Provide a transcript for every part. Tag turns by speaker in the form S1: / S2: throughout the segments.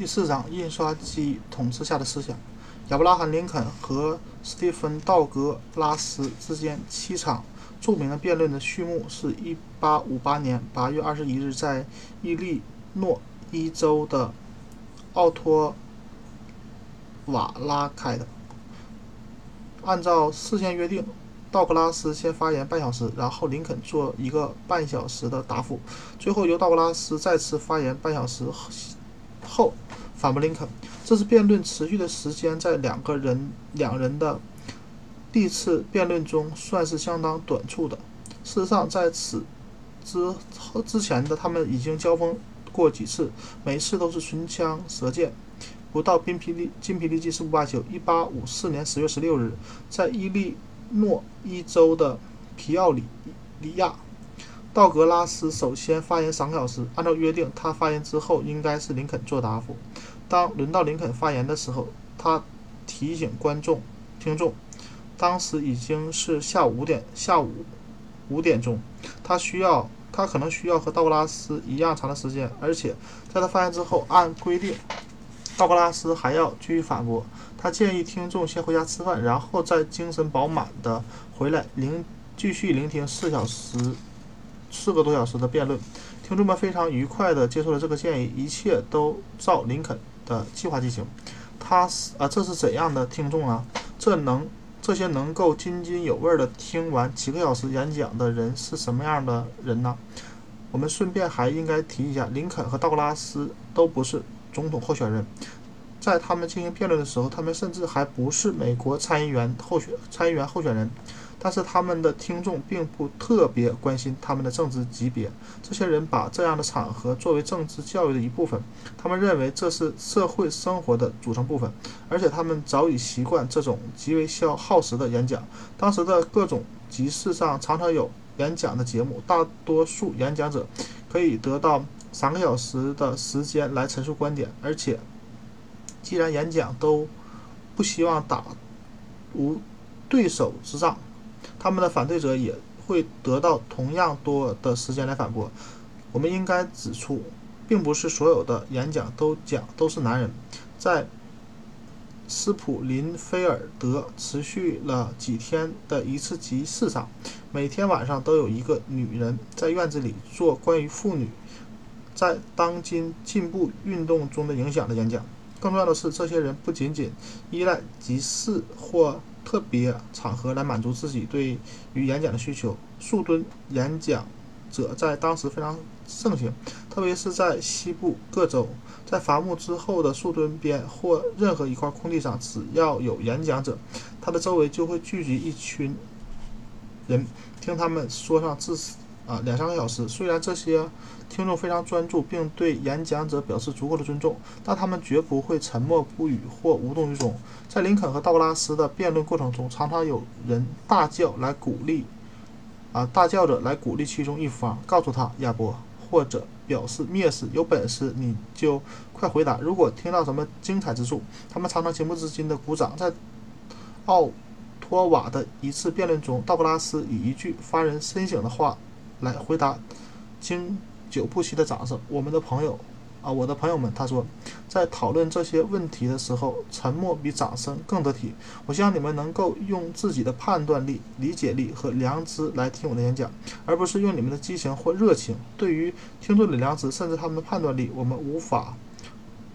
S1: 第四章：印刷机统治下的思想。亚伯拉罕·林肯和斯蒂芬·道格拉斯之间七场著名的辩论的序幕是1858年8月21日在伊利诺伊州的奥托瓦拉开的。按照事先约定，道格拉斯先发言半小时，然后林肯做一个半小时的答复，最后由道格拉斯再次发言半小时。后反驳林肯，这次辩论持续的时间在两个人两人的第一次辩论中算是相当短促的。事实上，在此之之前的他们已经交锋过几次，每次都是唇枪舌剑，不到筋疲力筋疲力尽誓不罢休。一八五四年十月十六日，在伊利诺伊州的皮奥里里亚。道格拉斯首先发言三个小时。按照约定，他发言之后应该是林肯做答复。当轮到林肯发言的时候，他提醒观众、听众，当时已经是下午五点，下午五点钟。他需要，他可能需要和道格拉斯一样长的时间。而且，在他发言之后，按规定，道格拉斯还要继续反驳。他建议听众先回家吃饭，然后再精神饱满的回来聆继续聆听四小时。四个多小时的辩论，听众们非常愉快地接受了这个建议，一切都照林肯的计划进行。他是啊，这是怎样的听众啊？这能这些能够津津有味的听完几个小时演讲的人是什么样的人呢？我们顺便还应该提一下，林肯和道格拉斯都不是总统候选人，在他们进行辩论的时候，他们甚至还不是美国参议员候选参议员候选人。但是他们的听众并不特别关心他们的政治级别。这些人把这样的场合作为政治教育的一部分，他们认为这是社会生活的组成部分，而且他们早已习惯这种极为消耗时的演讲。当时的各种集市上常常有演讲的节目，大多数演讲者可以得到三个小时的时间来陈述观点，而且既然演讲都不希望打无对手之仗。他们的反对者也会得到同样多的时间来反驳。我们应该指出，并不是所有的演讲都讲都是男人。在斯普林菲尔德持续了几天的一次集市上，每天晚上都有一个女人在院子里做关于妇女在当今进步运动中的影响的演讲。更重要的是，这些人不仅仅依赖集市或特别场合来满足自己对于演讲的需求。树墩演讲者在当时非常盛行，特别是在西部各州，在伐木之后的树墩边或任何一块空地上，只要有演讲者，他的周围就会聚集一群人，听他们说上至啊两三个小时。虽然这些听众非常专注，并对演讲者表示足够的尊重，但他们绝不会沉默不语或无动于衷。在林肯和道格拉斯的辩论过程中，常常有人大叫来鼓励，啊，大叫着来鼓励其中一方，告诉他亚伯，或者表示蔑视。有本事你就快回答！如果听到什么精彩之处，他们常常情不自禁地鼓掌。在奥托瓦的一次辩论中，道格拉斯以一句发人深省的话来回答，经。久不息的掌声，我们的朋友，啊，我的朋友们，他说，在讨论这些问题的时候，沉默比掌声更得体。我希望你们能够用自己的判断力、理解力和良知来听我的演讲，而不是用你们的激情或热情。对于听众的良知，甚至他们的判断力，我们无法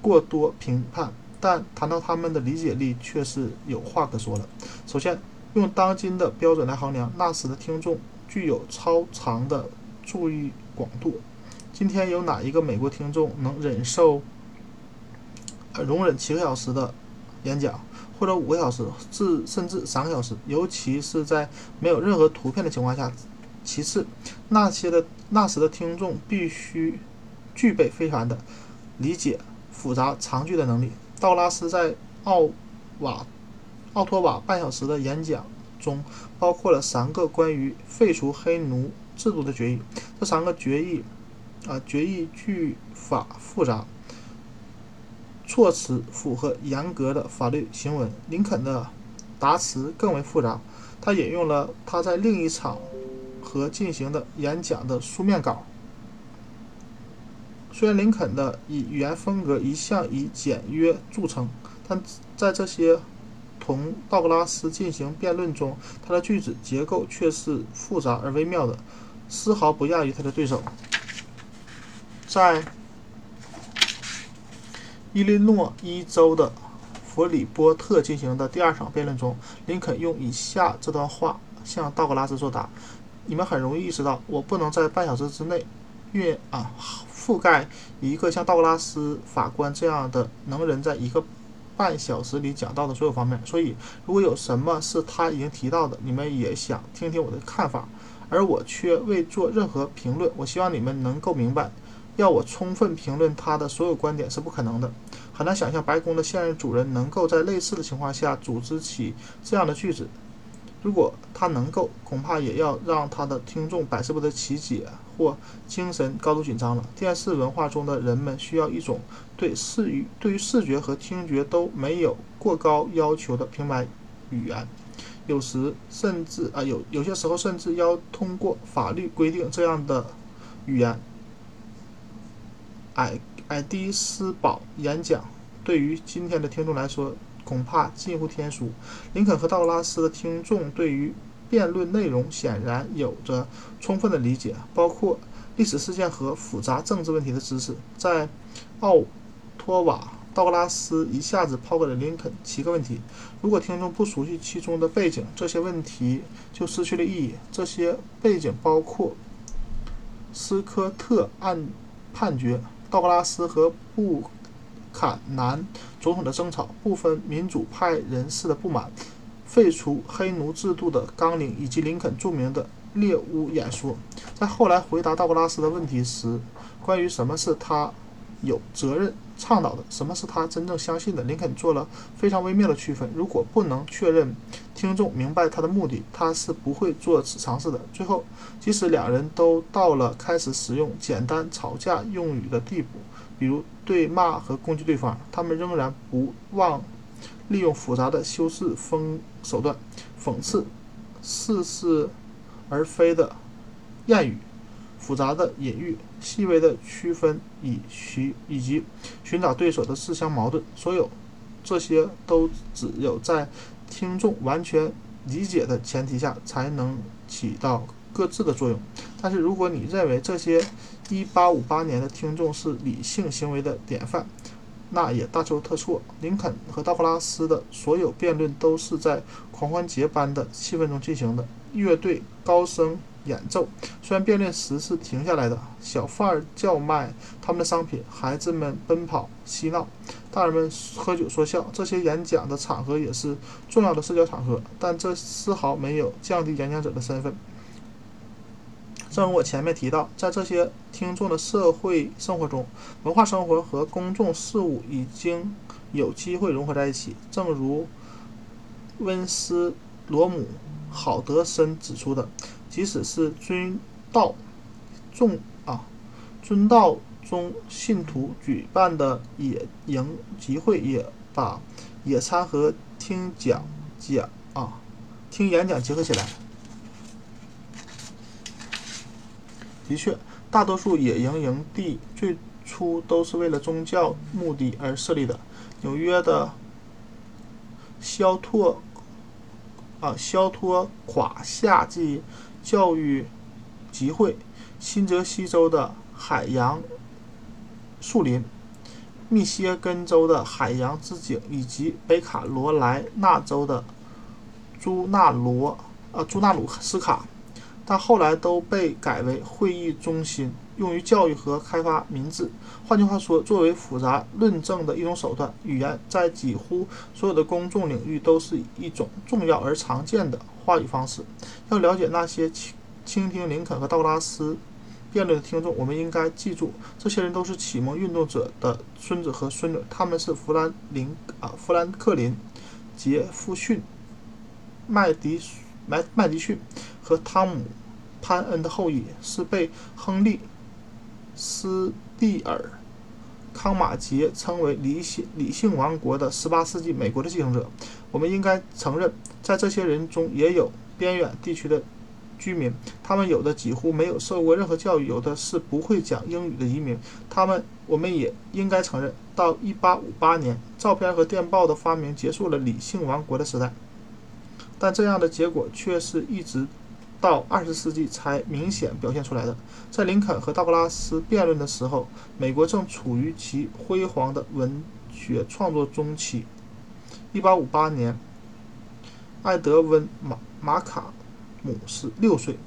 S1: 过多评判，但谈到他们的理解力，却是有话可说了。首先，用当今的标准来衡量，那时的听众具有超长的注意广度。今天有哪一个美国听众能忍受、容忍七个小时的演讲，或者五个小时，至甚至三个小时？尤其是在没有任何图片的情况下。其次，那些的那时的听众必须具备非凡的理解复杂长句的能力。道拉斯在奥瓦奥托瓦半小时的演讲中，包括了三个关于废除黑奴制度的决议。这三个决议。啊，决议句法复杂，措辞符合严格的法律行文。林肯的答词更为复杂，他引用了他在另一场和进行的演讲的书面稿。虽然林肯的以语言风格一向以简约著称，但在这些同道格拉斯进行辩论中，他的句子结构却是复杂而微妙的，丝毫不亚于他的对手。在伊利诺伊州的弗里波特进行的第二场辩论中，林肯用以下这段话向道格拉斯作答：“你们很容易意识到，我不能在半小时之内运啊覆盖一个像道格拉斯法官这样的能人在一个半小时里讲到的所有方面。所以，如果有什么是他已经提到的，你们也想听听我的看法，而我却未做任何评论。我希望你们能够明白。”要我充分评论他的所有观点是不可能的，很难想象白宫的现任主人能够在类似的情况下组织起这样的句子。如果他能够，恐怕也要让他的听众百思不得其解或精神高度紧张了。电视文化中的人们需要一种对视于对于视觉和听觉都没有过高要求的平白语言，有时甚至啊有有些时候甚至要通过法律规定这样的语言。艾艾迪斯堡演讲对于今天的听众来说恐怕近乎天书。林肯和道格拉斯的听众对于辩论内容显然有着充分的理解，包括历史事件和复杂政治问题的知识。在奥托瓦，道格拉斯一下子抛给了林肯七个问题。如果听众不熟悉其中的背景，这些问题就失去了意义。这些背景包括斯科特案判决。道格拉斯和布坎南总统的争吵，部分民主派人士的不满，废除黑奴制度的纲领，以及林肯著名的猎巫演说。在后来回答道格拉斯的问题时，关于什么是他有责任倡导的，什么是他真正相信的，林肯做了非常微妙的区分。如果不能确认听众明白他的目的，他是不会做此尝试的。最后，即使两人都到了开始使用简单吵架用语的地步，比如对骂和攻击对方，他们仍然不忘利用复杂的修饰风手段，讽刺似是而非的谚语。复杂的隐喻，细微的区分以寻以及寻找对手的自相矛盾，所有这些都只有在听众完全理解的前提下才能起到各自的作用。但是，如果你认为这些1858年的听众是理性行为的典范，那也大错特错。林肯和道格拉斯的所有辩论都是在狂欢节般的气氛中进行的，乐队高声。演奏，虽然辩论时是停下来的，小贩儿叫卖他们的商品，孩子们奔跑嬉闹，大人们喝酒说笑，这些演讲的场合也是重要的社交场合，但这丝毫没有降低演讲者的身份。正如我前面提到，在这些听众的社会生活中，文化生活和公众事务已经有机会融合在一起。正如温斯罗姆·郝德森指出的。即使是尊道众啊，尊道中信徒举办的野营集会，也把野餐和听讲讲啊，听演讲结合起来。的确，大多数野营营地最初都是为了宗教目的而设立的。纽约的肖托啊，肖托垮夏季。教育集会，新泽西州的海洋树林，密歇根州的海洋之井，以及北卡罗来纳州的朱纳罗呃朱纳鲁斯卡，但后来都被改为会议中心，用于教育和开发民智。换句话说，作为复杂论证的一种手段，语言在几乎所有的公众领域都是一种重要而常见的。话语方式，要了解那些倾倾听林肯和道格拉斯辩论的听众，我们应该记住，这些人都是启蒙运动者的孙子和孙女，他们是弗兰林啊富兰克林、杰弗逊、麦迪麦麦迪逊和汤姆潘恩的后裔，是被亨利斯蒂尔康马杰称为理性理性王国的18世纪美国的继承者。我们应该承认。在这些人中，也有边远地区的居民，他们有的几乎没有受过任何教育，有的是不会讲英语的移民。他们，我们也应该承认，到1858年，照片和电报的发明结束了理性王国的时代。但这样的结果却是一直到20世纪才明显表现出来的。在林肯和道格拉斯辩论的时候，美国正处于其辉煌的文学创作中期。1858年，艾德温马马卡。姆是六岁，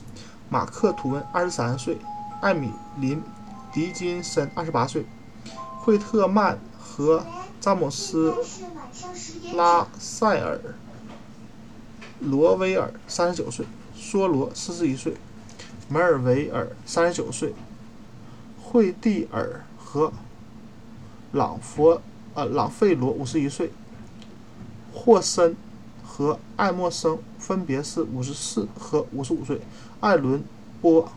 S1: 马克吐温二十三岁，艾米林迪金森二十八岁，惠特曼和詹姆斯拉塞尔罗威尔三十九岁，梭罗四十一岁，梅尔维尔三十九岁，惠蒂尔和朗佛呃朗费罗五十一岁，霍森。和爱默生分别是五十四和五十五岁，艾伦波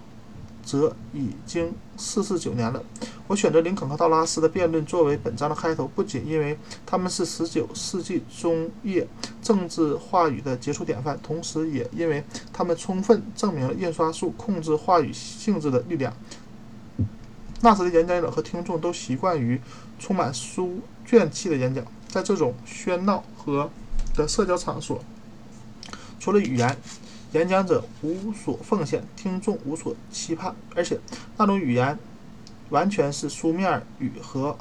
S1: 则已经四十九年了。我选择林肯和道拉斯的辩论作为本章的开头，不仅因为他们是十九世纪中叶政治话语的杰出典范，同时也因为他们充分证明了印刷术控制话语性质的力量。那时的演讲者和听众都习惯于充满书卷气的演讲，在这种喧闹和的社交场所，除了语言，演讲者无所奉献，听众无所期盼，而且那种语言完全是书面语和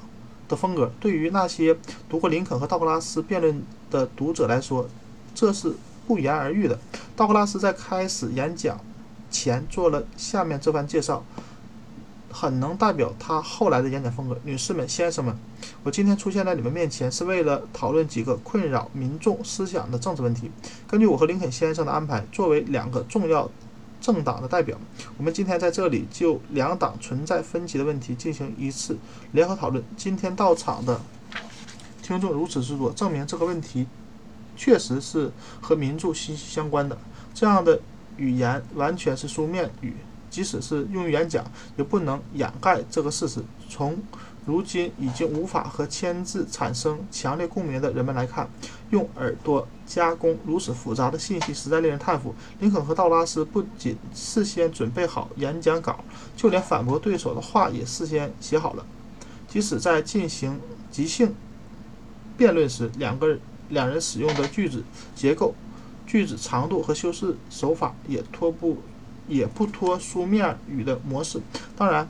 S1: 的风格。对于那些读过林肯和道格拉斯辩论的读者来说，这是不言而喻的。道格拉斯在开始演讲前做了下面这番介绍。很能代表他后来的演讲风格。女士们、先生们，我今天出现在你们面前，是为了讨论几个困扰民众思想的政治问题。根据我和林肯先生的安排，作为两个重要政党的代表，我们今天在这里就两党存在分歧的问题进行一次联合讨论。今天到场的听众如此之多，证明这个问题确实是和民主息息相关的。这样的语言完全是书面语。即使是用于演讲，也不能掩盖这个事实。从如今已经无法和签字产生强烈共鸣的人们来看，用耳朵加工如此复杂的信息实在令人叹服。林肯和道拉斯不仅事先准备好演讲稿，就连反驳对手的话也事先写好了。即使在进行即兴辩论时，两个两人使用的句子结构、句子长度和修饰手法也脱不。也不脱书面语的模式。当然，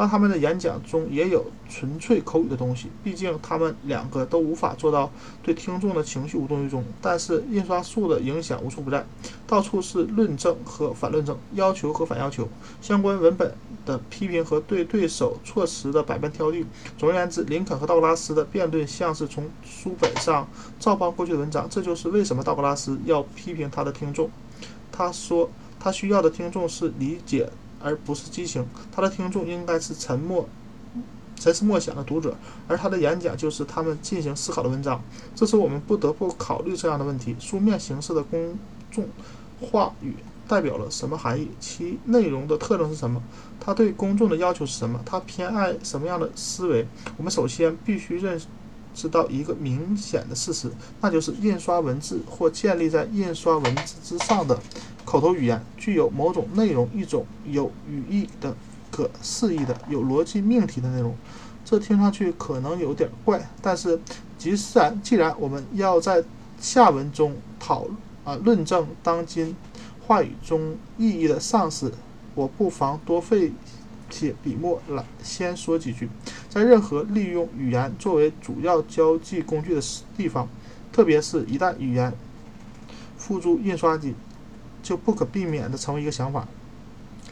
S1: 当他们的演讲中也有纯粹口语的东西，毕竟他们两个都无法做到对听众的情绪无动于衷。但是印刷术的影响无处不在，到处是论证和反论证，要求和反要求，相关文本的批评和对对手措辞的百般挑剔。总而言之，林肯和道格拉斯的辩论像是从书本上照搬过去的文章。这就是为什么道格拉斯要批评他的听众。他说。他需要的听众是理解，而不是激情。他的听众应该是沉默、沉思默想的读者，而他的演讲就是他们进行思考的文章。这时，我们不得不考虑这样的问题：书面形式的公众话语代表了什么含义？其内容的特征是什么？他对公众的要求是什么？他偏爱什么样的思维？我们首先必须认知到一个明显的事实，那就是印刷文字或建立在印刷文字之上的。口头语言具有某种内容，一种有语义的、可释义的、有逻辑命题的内容。这听上去可能有点怪，但是，既然既然我们要在下文中讨啊论证当今话语中意义的丧失，我不妨多费些笔墨来先说几句。在任何利用语言作为主要交际工具的地方，特别是一旦语言付诸印刷机。就不可避免地成为一个想法、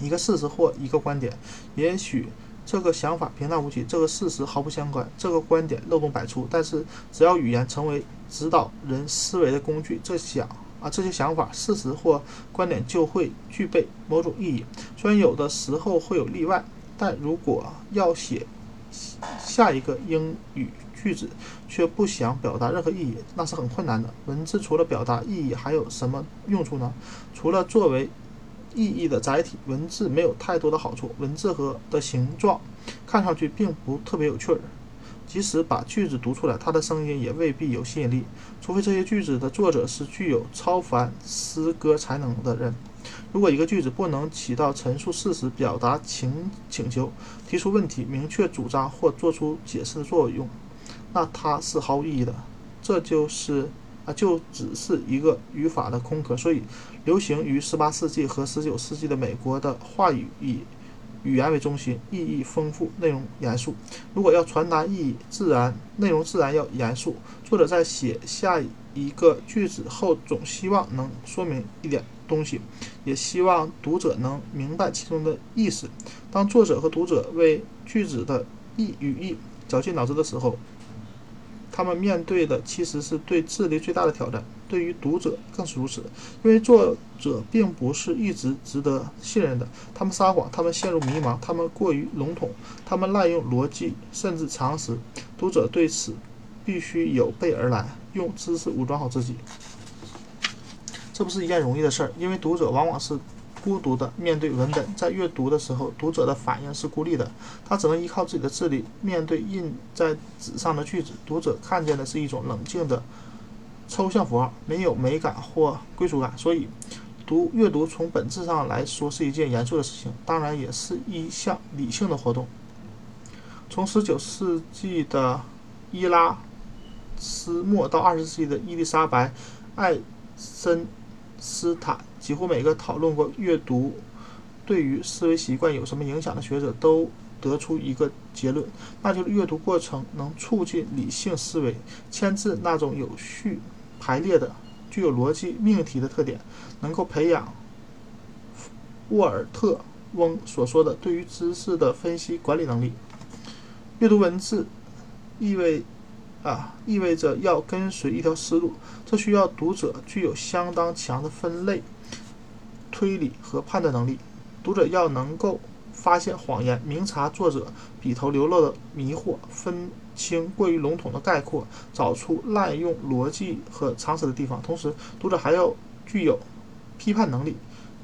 S1: 一个事实或一个观点。也许这个想法平淡无奇，这个事实毫不相关，这个观点漏洞百出。但是，只要语言成为指导人思维的工具，这想啊这些想法、事实或观点就会具备某种意义。虽然有的时候会有例外，但如果要写下一个英语。句子却不想表达任何意义，那是很困难的。文字除了表达意义，还有什么用处呢？除了作为意义的载体，文字没有太多的好处。文字和的形状看上去并不特别有趣儿，即使把句子读出来，它的声音也未必有吸引力。除非这些句子的作者是具有超凡诗歌才能的人。如果一个句子不能起到陈述事实、表达请请求、提出问题、明确主张或做出解释的作用，那它是毫无意义的。这就是啊，就只是一个语法的空壳。所以，流行于十八世纪和十九世纪的美国的话语以语言为中心，意义丰富，内容严肃。如果要传达意义，自然内容自然要严肃。作者在写下一个句子后，总希望能说明一点。东西，也希望读者能明白其中的意思。当作者和读者为句子的意语义绞尽脑汁的时候，他们面对的其实是对智力最大的挑战。对于读者更是如此，因为作者并不是一直值得信任的。他们撒谎，他们陷入迷茫，他们过于笼统，他们滥用逻辑甚至常识。读者对此必须有备而来，用知识武装好自己。这不是一件容易的事儿，因为读者往往是孤独的面对文本，在阅读的时候，读者的反应是孤立的，他只能依靠自己的智力面对印在纸上的句子。读者看见的是一种冷静的抽象符号，没有美感或归属感，所以读阅读从本质上来说是一件严肃的事情，当然也是一项理性的活动。从19世纪的伊拉斯莫到20世纪的伊丽莎白·艾森。斯坦几乎每个讨论过阅读对于思维习惯有什么影响的学者都得出一个结论，那就是阅读过程能促进理性思维。签字那种有序排列的、具有逻辑命题的特点，能够培养沃尔特翁所说的对于知识的分析管理能力。阅读文字意味。啊，意味着要跟随一条思路，这需要读者具有相当强的分类、推理和判断能力。读者要能够发现谎言，明察作者笔头流露的迷惑，分清过于笼统的概括，找出滥用逻辑和常识的地方。同时，读者还要具有批判能力，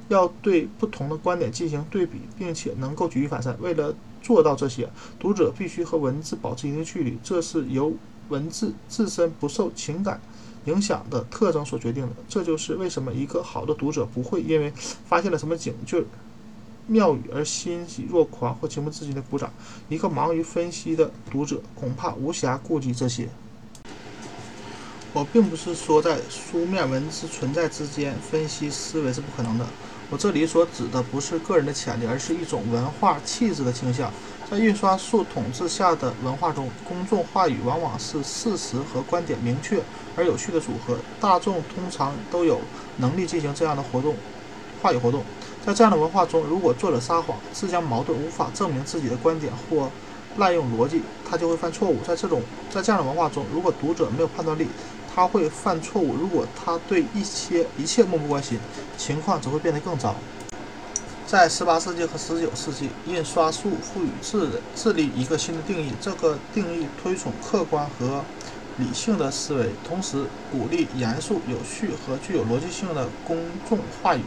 S1: 要对不同的观点进行对比，并且能够举一反三。为了做到这些，读者必须和文字保持一定距离，这是由。文字自身不受情感影响的特征所决定的，这就是为什么一个好的读者不会因为发现了什么警句、妙语而欣喜若狂或情不自禁的鼓掌。一个忙于分析的读者恐怕无暇顾及这些。我并不是说在书面文字存在之间分析思维是不可能的。我这里所指的不是个人的潜力，而是一种文化气质的倾向。在印刷术统治下的文化中，公众话语往往是事实和观点明确而有序的组合。大众通常都有能力进行这样的活动，话语活动。在这样的文化中，如果作者撒谎、自相矛盾、无法证明自己的观点或滥用逻辑，他就会犯错误。在这种在这样的文化中，如果读者没有判断力，他会犯错误。如果他对一切一切漠不关心，情况则会变得更糟。在18世纪和19世纪，印刷术赋予智人智力一个新的定义。这个定义推崇客观和理性的思维，同时鼓励严肃、有序和具有逻辑性的公众话语。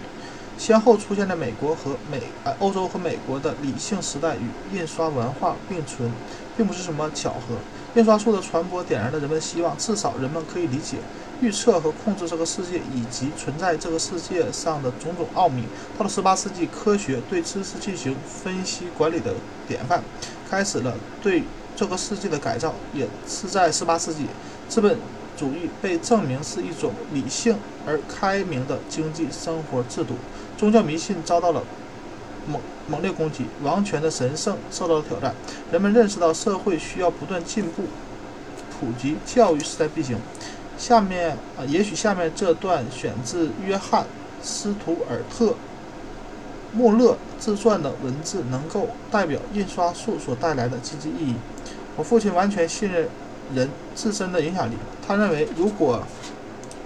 S1: 先后出现在美国和美呃欧洲和美国的理性时代与印刷文化并存，并不是什么巧合。印刷术的传播点燃了人们希望，至少人们可以理解。预测和控制这个世界以及存在这个世界上的种种奥秘。到了十八世纪，科学对知识进行分析管理的典范开始了对这个世界的改造。也是在十八世纪，资本主义被证明是一种理性而开明的经济生活制度。宗教迷信遭到了猛猛烈攻击，王权的神圣受到了挑战。人们认识到社会需要不断进步，普及教育势在必行。下面啊，也许下面这段选自约翰·斯图尔特·穆勒自传的文字，能够代表印刷术所带来的积极意义。我父亲完全信任人自身的影响力。他认为，如果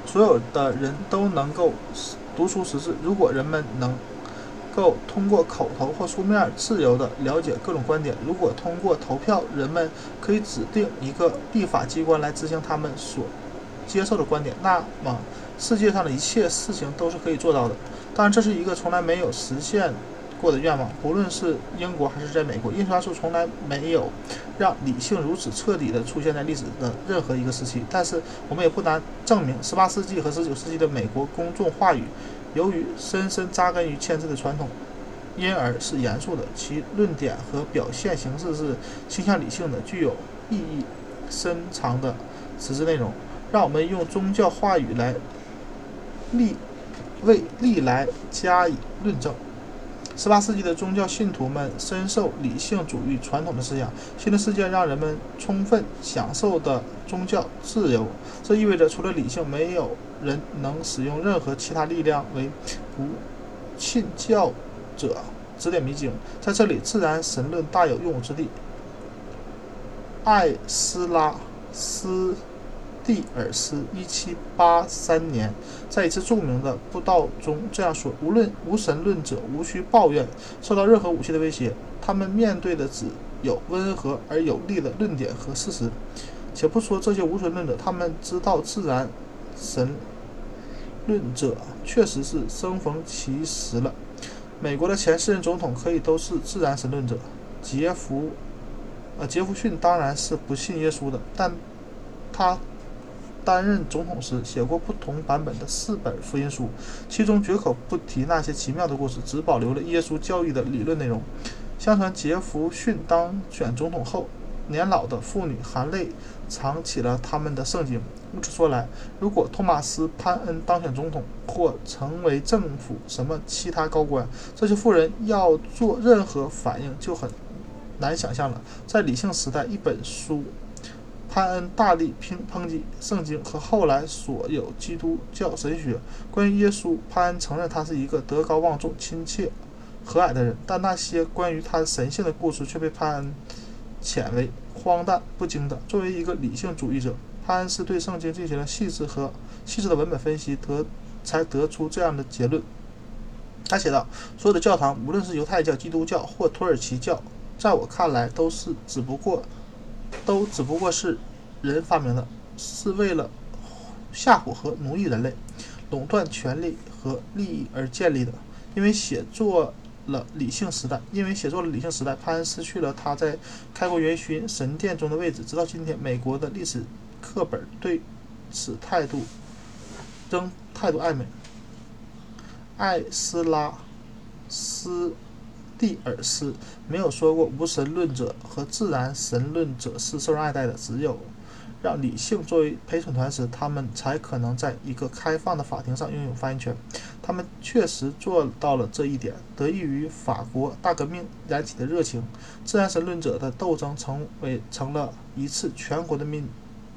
S1: 所有的人都能够读书识字，如果人们能够通过口头或书面自由地了解各种观点，如果通过投票，人们可以指定一个立法机关来执行他们所。接受的观点，那么世界上的一切事情都是可以做到的。当然，这是一个从来没有实现过的愿望。不论是英国还是在美国，印刷术从来没有让理性如此彻底地出现在历史的任何一个时期。但是，我们也不难证明，18世纪和19世纪的美国公众话语由于深深扎根于签字的传统，因而是严肃的。其论点和表现形式是倾向理性的，具有意义深长的实质内容。让我们用宗教话语来历为历来加以论证。十八世纪的宗教信徒们深受理性主义传统的思想。新的世界让人们充分享受的宗教自由，这意味着除了理性，没有人能使用任何其他力量为不信教者指点迷津。在这里，自然神论大有用武之地。艾斯拉斯。蒂尔斯一七八三年在一次著名的布道中这样说：“无论无神论者无需抱怨受到任何武器的威胁，他们面对的只有温和而有力的论点和事实。且不说这些无神论者，他们知道自然神论者确实是生逢其时了。美国的前四任总统可以都是自然神论者。杰弗，呃，杰弗逊当然是不信耶稣的，但他。”担任总统时，写过不同版本的四本福音书，其中绝口不提那些奇妙的故事，只保留了耶稣教义的理论内容。相传杰弗逊当选总统后，年老的妇女含泪藏起了他们的圣经。如此说来，如果托马斯·潘恩当选总统或成为政府什么其他高官，这些妇人要做任何反应就很难想象了。在理性时代，一本书。潘恩大力抨抨击圣经和后来所有基督教神学。关于耶稣，潘恩承认他是一个德高望重、亲切、和蔼的人，但那些关于他神性的故事却被潘恩谴为荒诞不经的。作为一个理性主义者，潘恩是对圣经进行了细致和细致的文本分析，得才得出这样的结论。他写道：“所有的教堂，无论是犹太教、基督教或土耳其教，在我看来都是只不过。”都只不过是人发明的，是为了吓唬和奴役人类、垄断权力和利益而建立的。因为写作了理性时代，因为写作了理性时代，潘恩失去了他在开国元勋神殿中的位置。直到今天，美国的历史课本对此态度仍态度暧昧。艾斯拉斯。蒂尔斯没有说过无神论者和自然神论者是受人爱戴的，只有让理性作为陪审团时，他们才可能在一个开放的法庭上拥有发言权。他们确实做到了这一点，得益于法国大革命燃起的热情。自然神论者的斗争成为成了一次全国的命。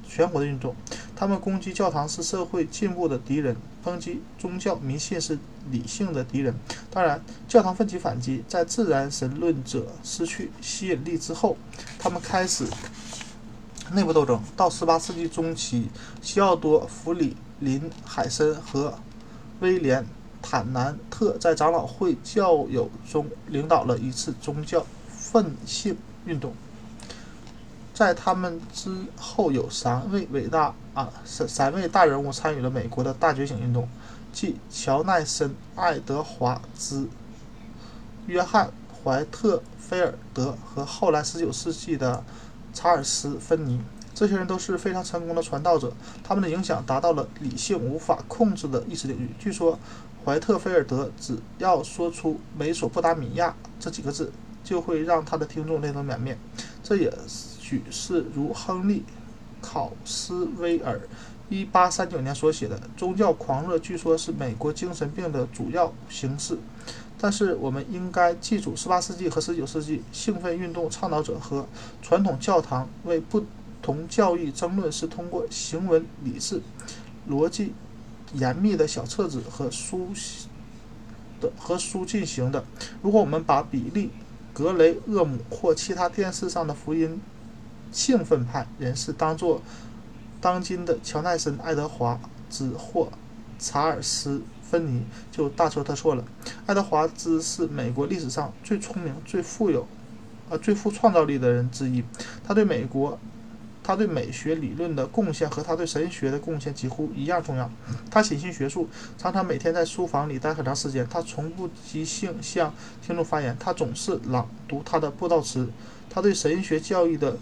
S1: 全国的运动，他们攻击教堂是社会进步的敌人，抨击宗教迷信是理性的敌人。当然，教堂奋起反击，在自然神论者失去吸引力之后，他们开始内部斗争。到18世纪中期，西奥多·弗里林海森和威廉·坦南特在长老会教友中领导了一次宗教愤性运动。在他们之后，有三位伟大啊三三位大人物参与了美国的大觉醒运动，即乔奈森、爱德华兹、约翰·怀特菲尔德和后来19世纪的查尔斯·芬尼。这些人都是非常成功的传道者，他们的影响达到了理性无法控制的意识领域。据说，怀特菲尔德只要说出“美索不达米亚”这几个字，就会让他的听众泪流满面。这也是许是如亨利·考斯威尔1839年所写的：“宗教狂热据说是美国精神病的主要形式。”但是我们应该记住，18世纪和19世纪兴奋运动倡导者和传统教堂为不同教义争论是通过行文理智、逻辑严密的小册子和书的和书进行的。如果我们把比利。格雷厄姆或其他电视上的福音兴奋派人士当作当今的乔奈森、爱德华兹或查尔斯·芬尼，就大错特错了。爱德华兹是美国历史上最聪明、最富有、呃最富创造力的人之一，他对美国。他对美学理论的贡献和他对神学的贡献几乎一样重要。他潜心学术，常常每天在书房里待很长时间。他从不即兴向听众发言，他总是朗读他的布道词。他对神学教育的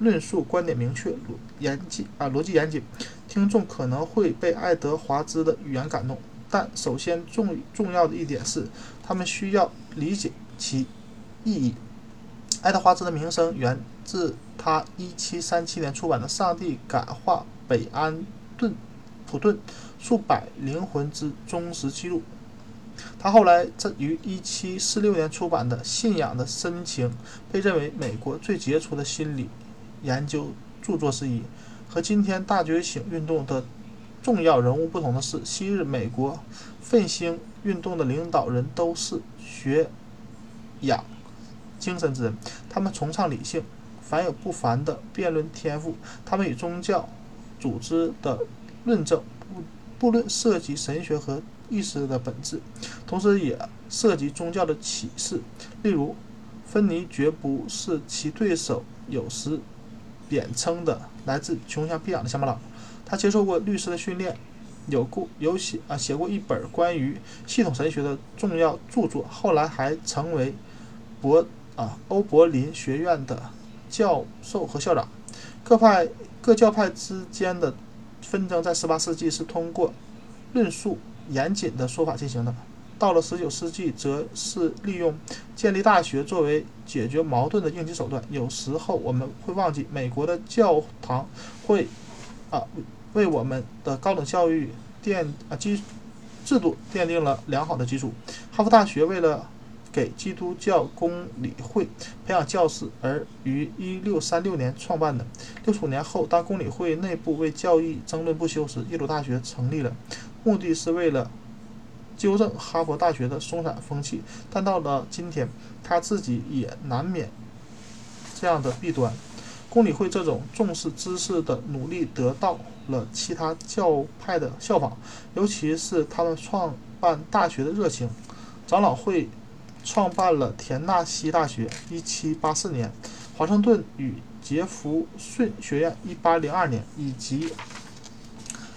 S1: 论述观点明确、严谨啊，逻辑严谨。听众可能会被爱德华兹的语言感动。但首先重重要的一点是，他们需要理解其意义。爱德华兹的名声源自他1737年出版的《上帝感化北安顿普顿数百灵魂之忠实记录》。他后来在于1746年出版的《信仰的深情》被认为美国最杰出的心理研究著作之一。和今天大觉醒运动的重要人物不同的是，昔日美国奋兴运动的领导人都是学养精神之人，他们崇尚理性，凡有不凡的辩论天赋。他们与宗教组织的论证不不论涉及神学和意识的本质，同时也涉及宗教的启示。例如，芬尼绝不是其对手，有时贬称的。来自穷乡僻壤的乡巴佬，他接受过律师的训练，有过有写啊写过一本关于系统神学的重要著作，后来还成为博啊欧柏林学院的教授和校长。各派各教派之间的纷争在18世纪是通过论述严谨的说法进行的。到了19世纪，则是利用建立大学作为解决矛盾的应急手段。有时候我们会忘记，美国的教堂会啊为我们的高等教育奠啊基制度奠定了良好的基础。哈佛大学为了给基督教公理会培养教师，而于1636年创办的。65年后，当公理会内部为教义争论不休时，耶鲁大学成立了，目的是为了。纠正哈佛大学的松散风气，但到了今天，他自己也难免这样的弊端。公理会这种重视知识的努力得到了其他教派的效仿，尤其是他们创办大学的热情。长老会创办了田纳西大学，1784年；华盛顿与杰弗逊学院，1802年；以及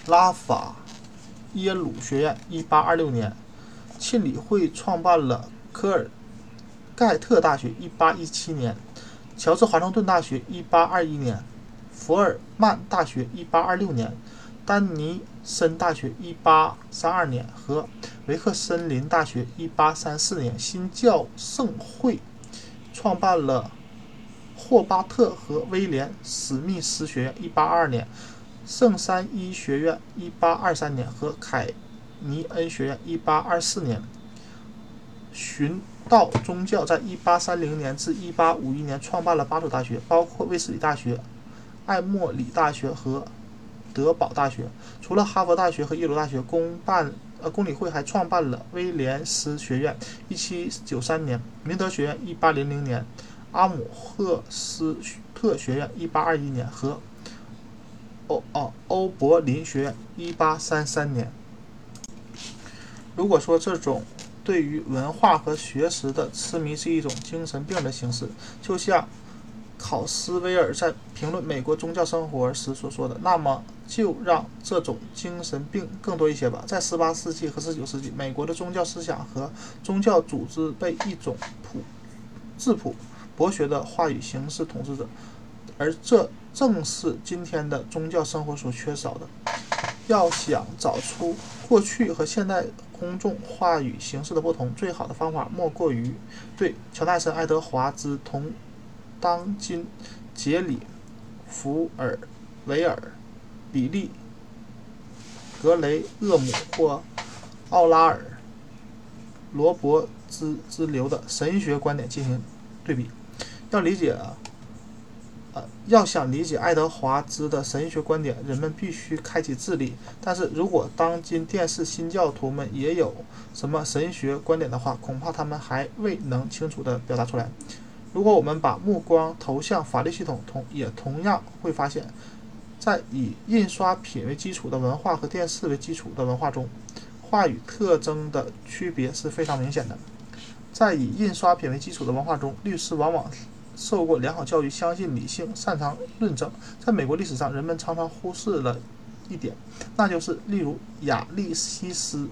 S1: 拉法。耶鲁学院，1826年；沁理会创办了科尔盖特大学，1817年；乔治华盛顿大学，1821年；福尔曼大学，1826年；丹尼森大学，1832年；和维克森林大学，1834年。新教圣会创办了霍巴特和威廉史密斯学院，1822年。圣三一学院一八二三年和凯尼恩学院一八二四年，寻道宗教在一八三零年至一八五一年创办了八所大学，包括卫斯理大学、艾默里大学和德堡大学。除了哈佛大学和耶鲁大学，公办呃公理会还创办了威廉斯学院一七九三年、明德学院一八零零年、阿姆赫斯特学院一八二一年和。欧哦，欧柏林学院，一八三三年。如果说这种对于文化和学识的痴迷是一种精神病的形式，就像考斯威尔在评论美国宗教生活时所说的，那么就让这种精神病更多一些吧。在18世纪和19世纪，美国的宗教思想和宗教组织被一种普质朴、博学的话语形式统治着，而这。正是今天的宗教生活所缺少的。要想找出过去和现代公众话语形式的不同，最好的方法莫过于对乔纳森、爱德华兹同当今杰里、福尔维尔、比利、格雷厄姆或奥拉尔、罗伯兹之流的神学观点进行对比。要理解啊。呃，要想理解爱德华兹的神学观点，人们必须开启智力。但是如果当今电视新教徒们也有什么神学观点的话，恐怕他们还未能清楚地表达出来。如果我们把目光投向法律系统，同也同样会发现，在以印刷品为基础的文化和电视为基础的文化中，话语特征的区别是非常明显的。在以印刷品为基础的文化中，律师往往。受过良好教育，相信理性，擅长论证。在美国历史上，人们常常忽视了一点，那就是，例如亚历西斯·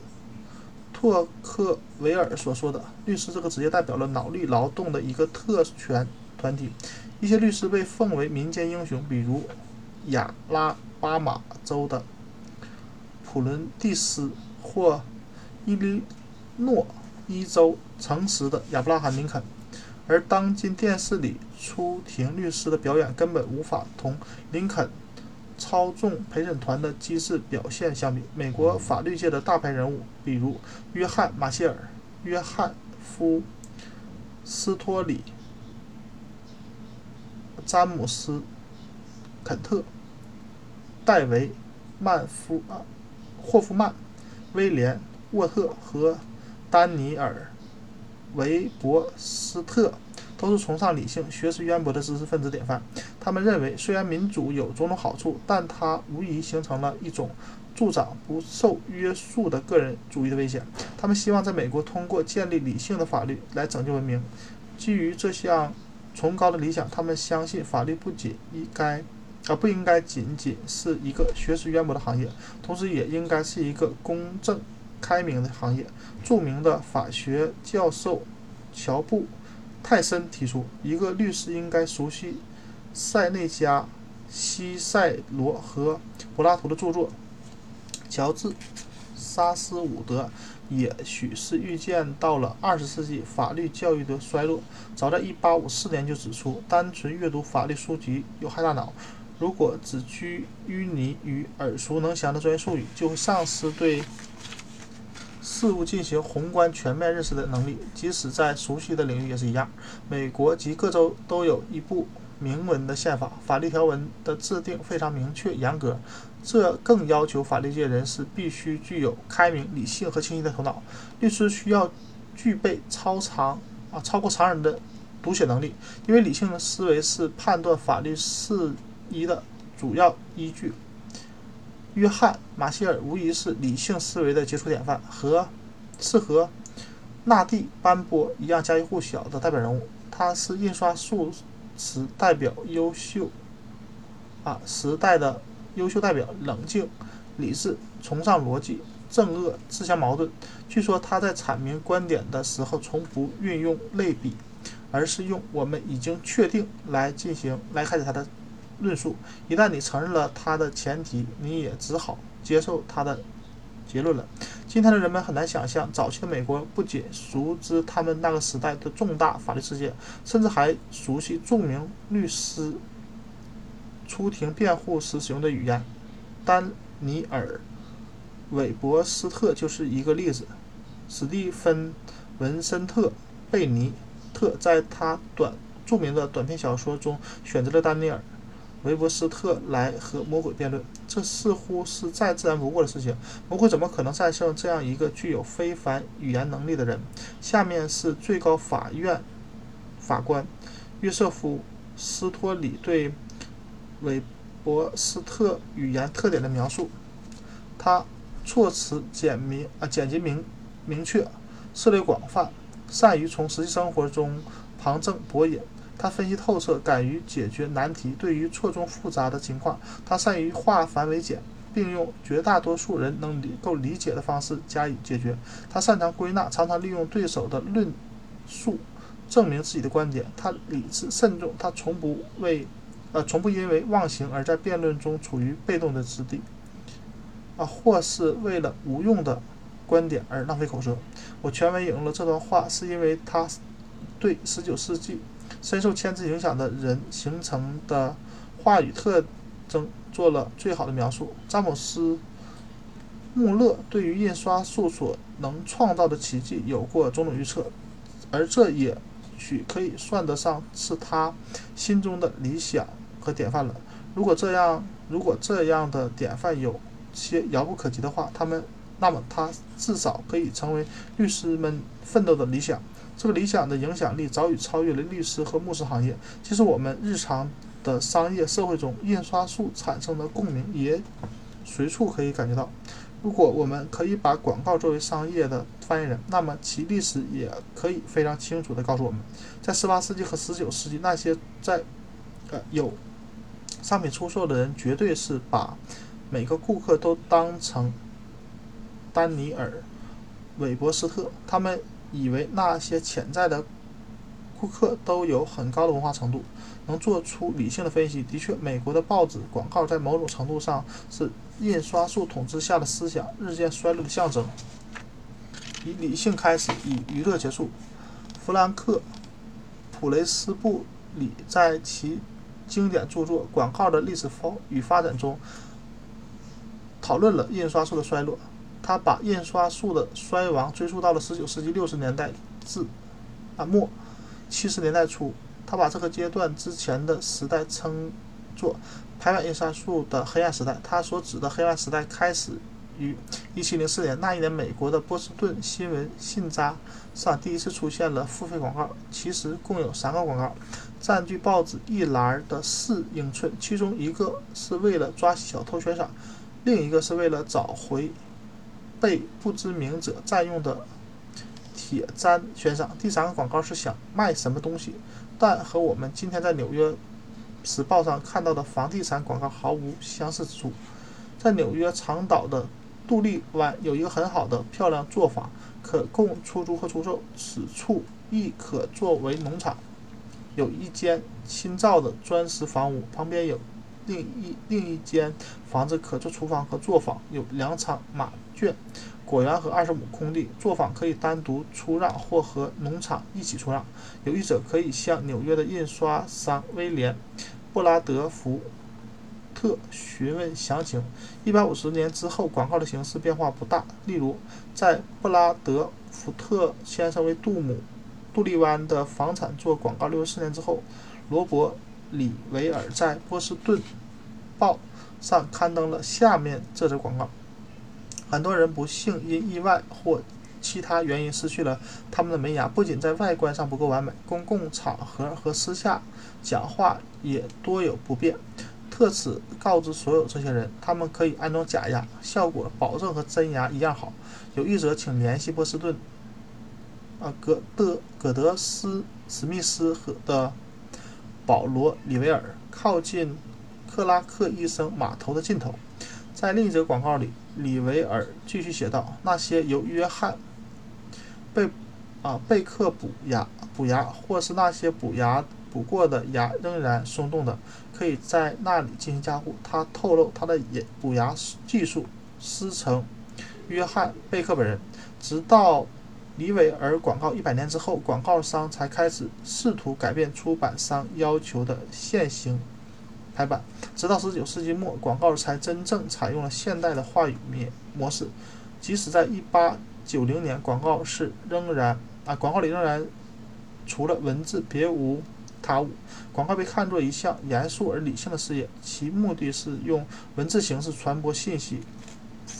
S1: 托克维尔所说的，律师这个职业代表了脑力劳动的一个特权团体。一些律师被奉为民间英雄，比如亚拉巴马州的普伦蒂斯或伊利诺伊州诚实的亚伯拉罕·林肯。而当今电视里出庭律师的表演根本无法同林肯操纵陪审团的机智表现相比。美国法律界的大牌人物，比如约翰·马歇尔、约翰夫·斯托里、詹姆斯·肯特、戴维·曼夫啊、霍夫曼、威廉·沃特和丹尼尔。韦伯斯特都是崇尚理性、学识渊博的知识分子典范。他们认为，虽然民主有种种好处，但它无疑形成了一种助长不受约束的个人主义的危险。他们希望在美国通过建立理性的法律来拯救文明。基于这项崇高的理想，他们相信法律不仅应该，而不应该仅仅是一个学识渊博的行业，同时也应该是一个公正。开明的行业，著名的法学教授乔布·泰森提出，一个律师应该熟悉塞内加、西塞罗和柏拉图的著作。乔治·沙斯伍德也许是预见到了二十世纪法律教育的衰落，早在1854年就指出，单纯阅读法律书籍有害大脑。如果只拘泥于耳熟能详的专业术语，就会丧失对。事物进行宏观全面认识的能力，即使在熟悉的领域也是一样。美国及各州都有一部明文的宪法，法律条文的制定非常明确严格，这更要求法律界人士必须具有开明、理性和清晰的头脑。律师需要具备超常啊超过常人的读写能力，因为理性的思维是判断法律事宜的主要依据。约翰·马歇尔无疑是理性思维的杰出典范，和是和纳蒂·班波一样家喻户晓的代表人物。他是印刷术时代表优秀啊时代的优秀代表，冷静、理智、崇尚逻辑、正恶自相矛盾。据说他在阐明观点的时候，从不运用类比，而是用“我们已经确定”来进行来开始他的。论述一旦你承认了他的前提，你也只好接受他的结论了。今天的人们很难想象，早期的美国不仅熟知他们那个时代的重大法律事件，甚至还熟悉著名律师出庭辩护时使用的语言。丹尼尔·韦伯斯特就是一个例子。史蒂芬·文森特·贝尼特在他短著名的短篇小说中选择了丹尼尔。韦伯斯特来和魔鬼辩论，这似乎是再自然不过的事情。魔鬼怎么可能战胜这样一个具有非凡语言能力的人？下面是最高法院法官约瑟夫·斯托里对韦伯斯特语言特点的描述：他措辞简明啊，简洁明明确，涉猎广泛，善于从实际生活中旁证博引。他分析透彻，敢于解决难题。对于错综复杂的情况，他善于化繁为简，并用绝大多数人能够理解的方式加以解决。他擅长归纳，常常利用对手的论述证明自己的观点。他理智慎重，他从不为，呃，从不因为忘形而在辩论中处于被动的之地，啊，或是为了无用的观点而浪费口舌。我全文引用了这段话，是因为他对十九世纪。深受签字影响的人形成的话语特征做了最好的描述。詹姆斯·穆勒对于印刷术所能创造的奇迹有过种种预测，而这也许可以算得上是他心中的理想和典范了。如果这样，如果这样的典范有些遥不可及的话，他们，那么他至少可以成为律师们奋斗的理想。这个理想的影响力早已超越了律师和牧师行业。其实，我们日常的商业社会中，印刷术产生的共鸣也随处可以感觉到。如果我们可以把广告作为商业的发言人，那么其历史也可以非常清楚地告诉我们，在18世纪和19世纪，那些在呃有商品出售的人，绝对是把每个顾客都当成丹尼尔·韦伯斯特，他们。以为那些潜在的顾客都有很高的文化程度，能做出理性的分析。的确，美国的报纸广告在某种程度上是印刷术统治下的思想日渐衰落的象征。以理性开始，以娱乐结束。弗兰克·普雷斯布里在其经典著作《广告的历史与发展》中讨论了印刷术的衰落。他把印刷术的衰亡追溯到了19世纪60年代至啊末70年代初。他把这个阶段之前的时代称作排版印刷术的黑暗时代。他所指的黑暗时代开始于1704年，那一年，美国的波士顿新闻信札上第一次出现了付费广告。其实共有三个广告，占据报纸一栏的四英寸，其中一个是为了抓小偷悬赏，另一个是为了找回被不知名者占用的铁砧悬赏，第三个广告是想卖什么东西。但和我们今天在《纽约时报》上看到的房地产广告毫无相似之处。在纽约长岛的杜立湾有一个很好的漂亮作坊，可供出租和出售。此处亦可作为农场。有一间新造的砖石房屋，旁边有另一另一间房子可做厨房和作坊。有两场马圈。果园和二十亩空地，作坊可以单独出让或和农场一起出让。有意者可以向纽约的印刷商威廉·布拉德福特询问详情。一百五十年之后，广告的形式变化不大。例如，在布拉德福特先生为杜姆杜立湾的房产做广告六十四年之后，罗伯·里维尔在波士顿报上刊登了下面这则广告。很多人不幸因意外或其他原因失去了他们的门牙，不仅在外观上不够完美，公共场合和私下讲话也多有不便。特此告知所有这些人，他们可以安装假牙，效果保证和真牙一样好。有意者请联系波士顿，啊，葛德葛德斯史密斯和的保罗里维尔，靠近克拉克医生码头的尽头。在另一则广告里。里维尔继续写道：“那些由约翰贝啊贝克补牙补牙，或是那些补牙补过的牙仍然松动的，可以在那里进行加固。”他透露他的补牙技术师承约翰贝克本人。直到里维尔广告一百年之后，广告商才开始试图改变出版商要求的现行。排版，直到十九世纪末，广告才真正采用了现代的话语模模式。即使在一八九零年，广告是仍然啊，广告里仍然除了文字别无他物。广告被看作一项严肃而理性的事业，其目的是用文字形式传播信息。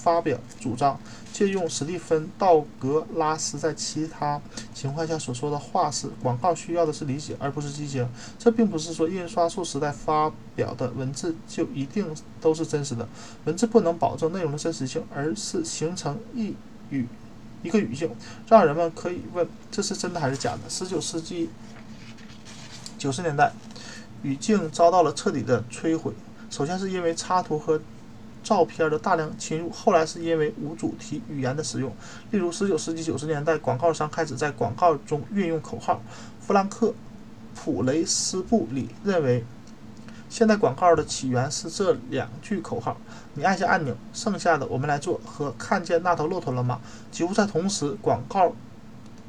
S1: 发表主张，借用史蒂芬·道格拉斯在其他情况下所说的话是：广告需要的是理解，而不是激情。这并不是说印刷术时代发表的文字就一定都是真实的，文字不能保证内容的真实性，而是形成一语一个语境，让人们可以问这是真的还是假的。十九世纪九十年代，语境遭到了彻底的摧毁，首先是因为插图和。照片的大量侵入，后来是因为无主题语言的使用。例如，19世纪90年代，广告商开始在广告中运用口号。弗兰克·普雷斯布里认为，现代广告的起源是这两句口号：“你按下按钮，剩下的我们来做。”和“看见那头骆驼了吗？”几乎在同时，广告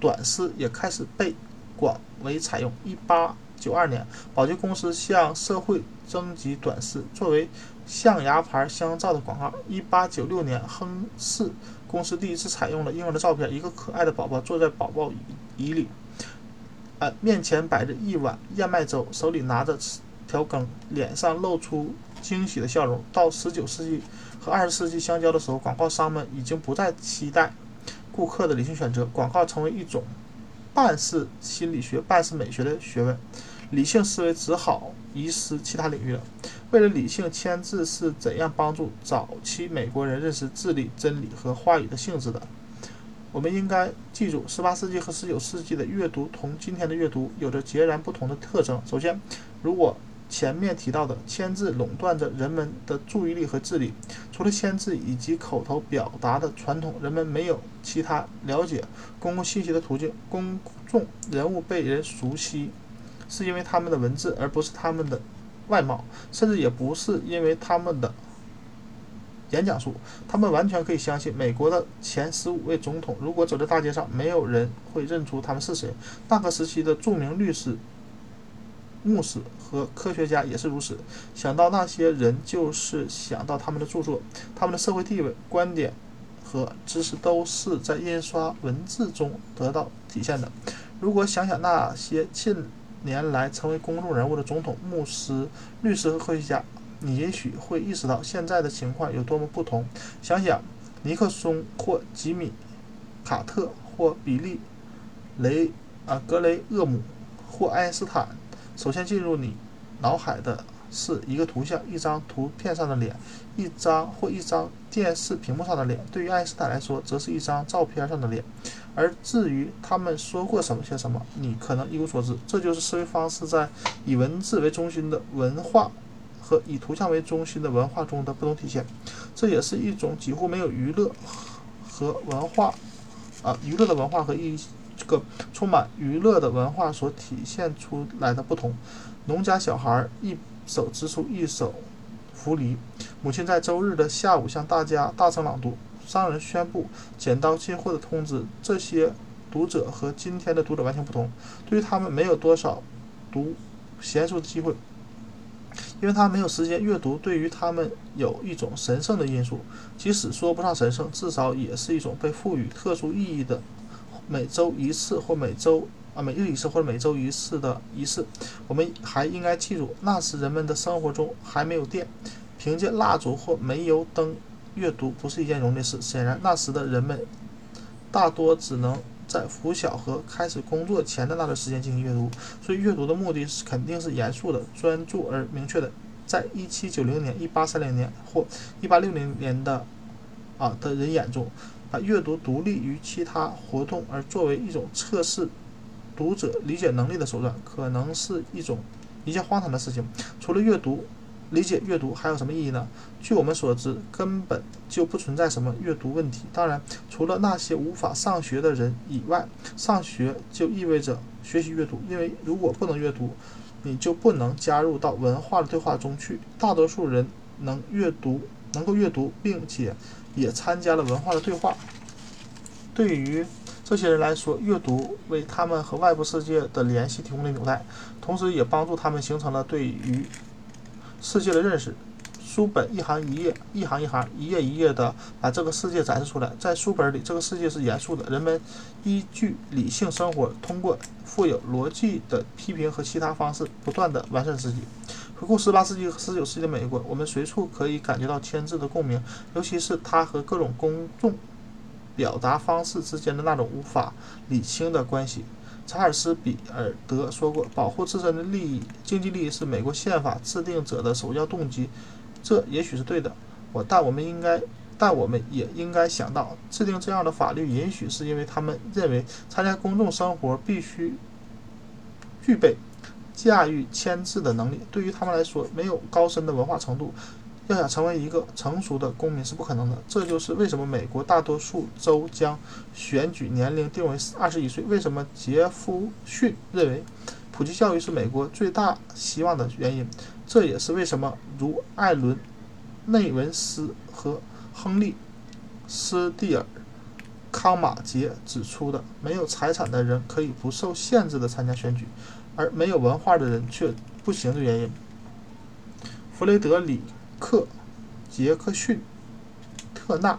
S1: 短诗也开始被广为采用。1892年，宝洁公司向社会征集短诗，作为。象牙牌香皂的广告。一八九六年，亨氏公司第一次采用了婴儿的照片，一个可爱的宝宝坐在宝宝椅里，呃，面前摆着一碗燕麦粥，手里拿着条羹，脸上露出惊喜的笑容。到十九世纪和二十世纪相交的时候，广告商们已经不再期待顾客的理性选择，广告成为一种半是心理学、半是美学的学问，理性思维只好遗失其他领域了。为了理性，签字是怎样帮助早期美国人认识智力、真理和话语的性质的？我们应该记住十八世纪和十九世纪的阅读同今天的阅读有着截然不同的特征。首先，如果前面提到的签字垄断着人们的注意力和智力，除了签字以及口头表达的传统，人们没有其他了解公共信息的途径。公众人物被人熟悉，是因为他们的文字，而不是他们的。外貌，甚至也不是因为他们的演讲术。他们完全可以相信，美国的前十五位总统如果走在大街上，没有人会认出他们是谁。那个时期的著名律师、牧师和科学家也是如此。想到那些人，就是想到他们的著作，他们的社会地位、观点和知识都是在印刷文字中得到体现的。如果想想那些近年来成为公众人物的总统、牧师、律师和科学家，你也许会意识到现在的情况有多么不同。想想尼克松或吉米·卡特或比利·雷啊格雷厄姆或爱因斯坦，首先进入你脑海的是一个图像，一张图片上的脸，一张或一张电视屏幕上的脸。对于爱因斯坦来说，则是一张照片上的脸。而至于他们说过什么些什么，你可能一无所知。这就是思维方式在以文字为中心的文化和以图像为中心的文化中的不同体现。这也是一种几乎没有娱乐和文化啊娱乐的文化和一这个充满娱乐的文化所体现出来的不同。农家小孩一手织出一手扶犁，母亲在周日的下午向大家大声朗读。商人宣布剪刀进货的通知，这些读者和今天的读者完全不同。对于他们，没有多少读闲书的机会，因为他没有时间阅读。对于他们，有一种神圣的因素，即使说不上神圣，至少也是一种被赋予特殊意义的每周一次或每周啊每日一次或者每周一次的仪式。我们还应该记住，那时人们的生活中还没有电，凭借蜡烛或煤油灯。阅读不是一件容易的事。显然，那时的人们大多只能在拂晓和开始工作前的那段时间进行阅读，所以阅读的目的是肯定是严肃的、专注而明确的。在1790年、1830年或1860年的啊的人眼中，把阅读独立于其他活动而作为一种测试读者理解能力的手段，可能是一种一件荒唐的事情。除了阅读。理解阅读还有什么意义呢？据我们所知，根本就不存在什么阅读问题。当然，除了那些无法上学的人以外，上学就意味着学习阅读。因为如果不能阅读，你就不能加入到文化的对话中去。大多数人能阅读，能够阅读，并且也参加了文化的对话。对于这些人来说，阅读为他们和外部世界的联系提供了纽带，同时也帮助他们形成了对于。世界的认识，书本一行一页，一行一行，一页一页的把这个世界展示出来。在书本里，这个世界是严肃的。人们依据理性生活，通过富有逻辑的批评和其他方式，不断的完善自己。回顾18世纪和19世纪的美国，我们随处可以感觉到签字的共鸣，尤其是它和各种公众表达方式之间的那种无法理清的关系。查尔斯·比尔德说过：“保护自身的利益、经济利益是美国宪法制定者的首要动机。”这也许是对的。我但我们应该，但我们也应该想到，制定这样的法律，也许是因为他们认为参加公众生活必须具备驾驭签字的能力。对于他们来说，没有高深的文化程度。要想成为一个成熟的公民是不可能的，这就是为什么美国大多数州将选举年龄定为二十一岁。为什么杰夫逊认为普及教育是美国最大希望的原因？这也是为什么如艾伦·内文斯和亨利·斯蒂尔·康马杰指出的：没有财产的人可以不受限制地参加选举，而没有文化的人却不行的原因。弗雷德里。克杰克逊特纳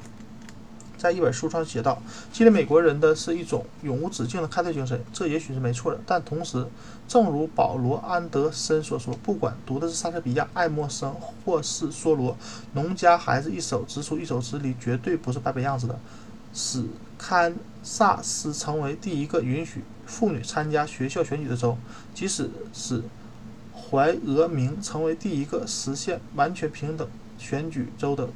S1: 在一本书上写道：“激励美国人的是一种永无止境的开拓精神。”这也许是没错的，但同时，正如保罗·安德森所说：“不管读的是莎士比亚、爱默生或是梭罗，农家孩子一手织出一手织里，绝对不是摆摆样子的。”使堪萨斯成为第一个允许妇女参加学校选举的州，即使是。怀俄明成为第一个实现完全平等选举州的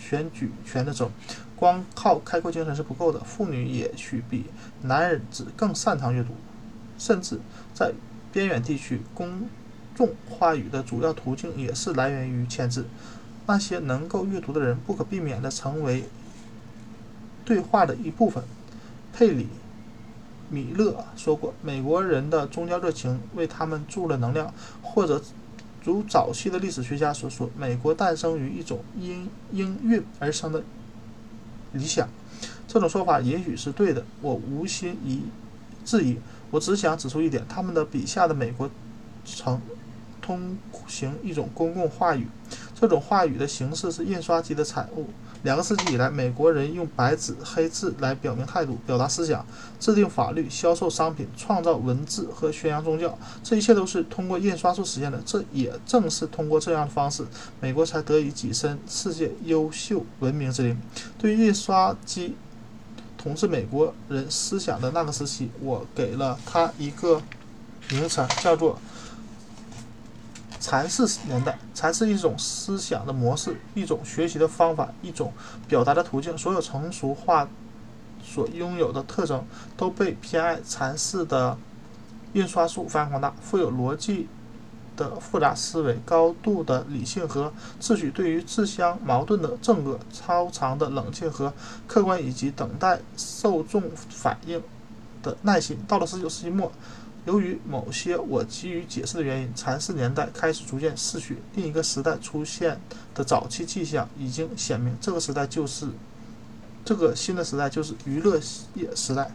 S1: 选举权的州。光靠开阔精神是不够的，妇女也许比男子更擅长阅读。甚至在边远地区，公众话语的主要途径也是来源于签字。那些能够阅读的人，不可避免地成为对话的一部分。佩里。米勒说过：“美国人的宗教热情为他们注入了能量，或者如早期的历史学家所说，美国诞生于一种因应运而生的理想。这种说法也许是对的，我无心疑质疑。我只想指出一点：他们的笔下的美国曾通行一种公共话语，这种话语的形式是印刷机的产物。两个世纪以来，美国人用白纸黑字来表明态度、表达思想、制定法律、销售商品、创造文字和宣扬宗教，这一切都是通过印刷术实现的。这也正是通过这样的方式，美国才得以跻身世界优秀文明之林。对于印刷机统治美国人思想的那个时期，我给了它一个名称，叫做。禅式年代，禅是一种思想的模式，一种学习的方法，一种表达的途径。所有成熟化所拥有的特征都被偏爱禅式的印刷术发扬光大。富有逻辑的复杂思维，高度的理性和秩序，对于自相矛盾的正恶，超长的冷静和客观，以及等待受众反应的耐心。到了十九世纪末。由于某些我急于解释的原因，禅寺年代开始逐渐逝去。另一个时代出现的早期迹象已经显明，这个时代就是这个新的时代，就是娱乐业时代。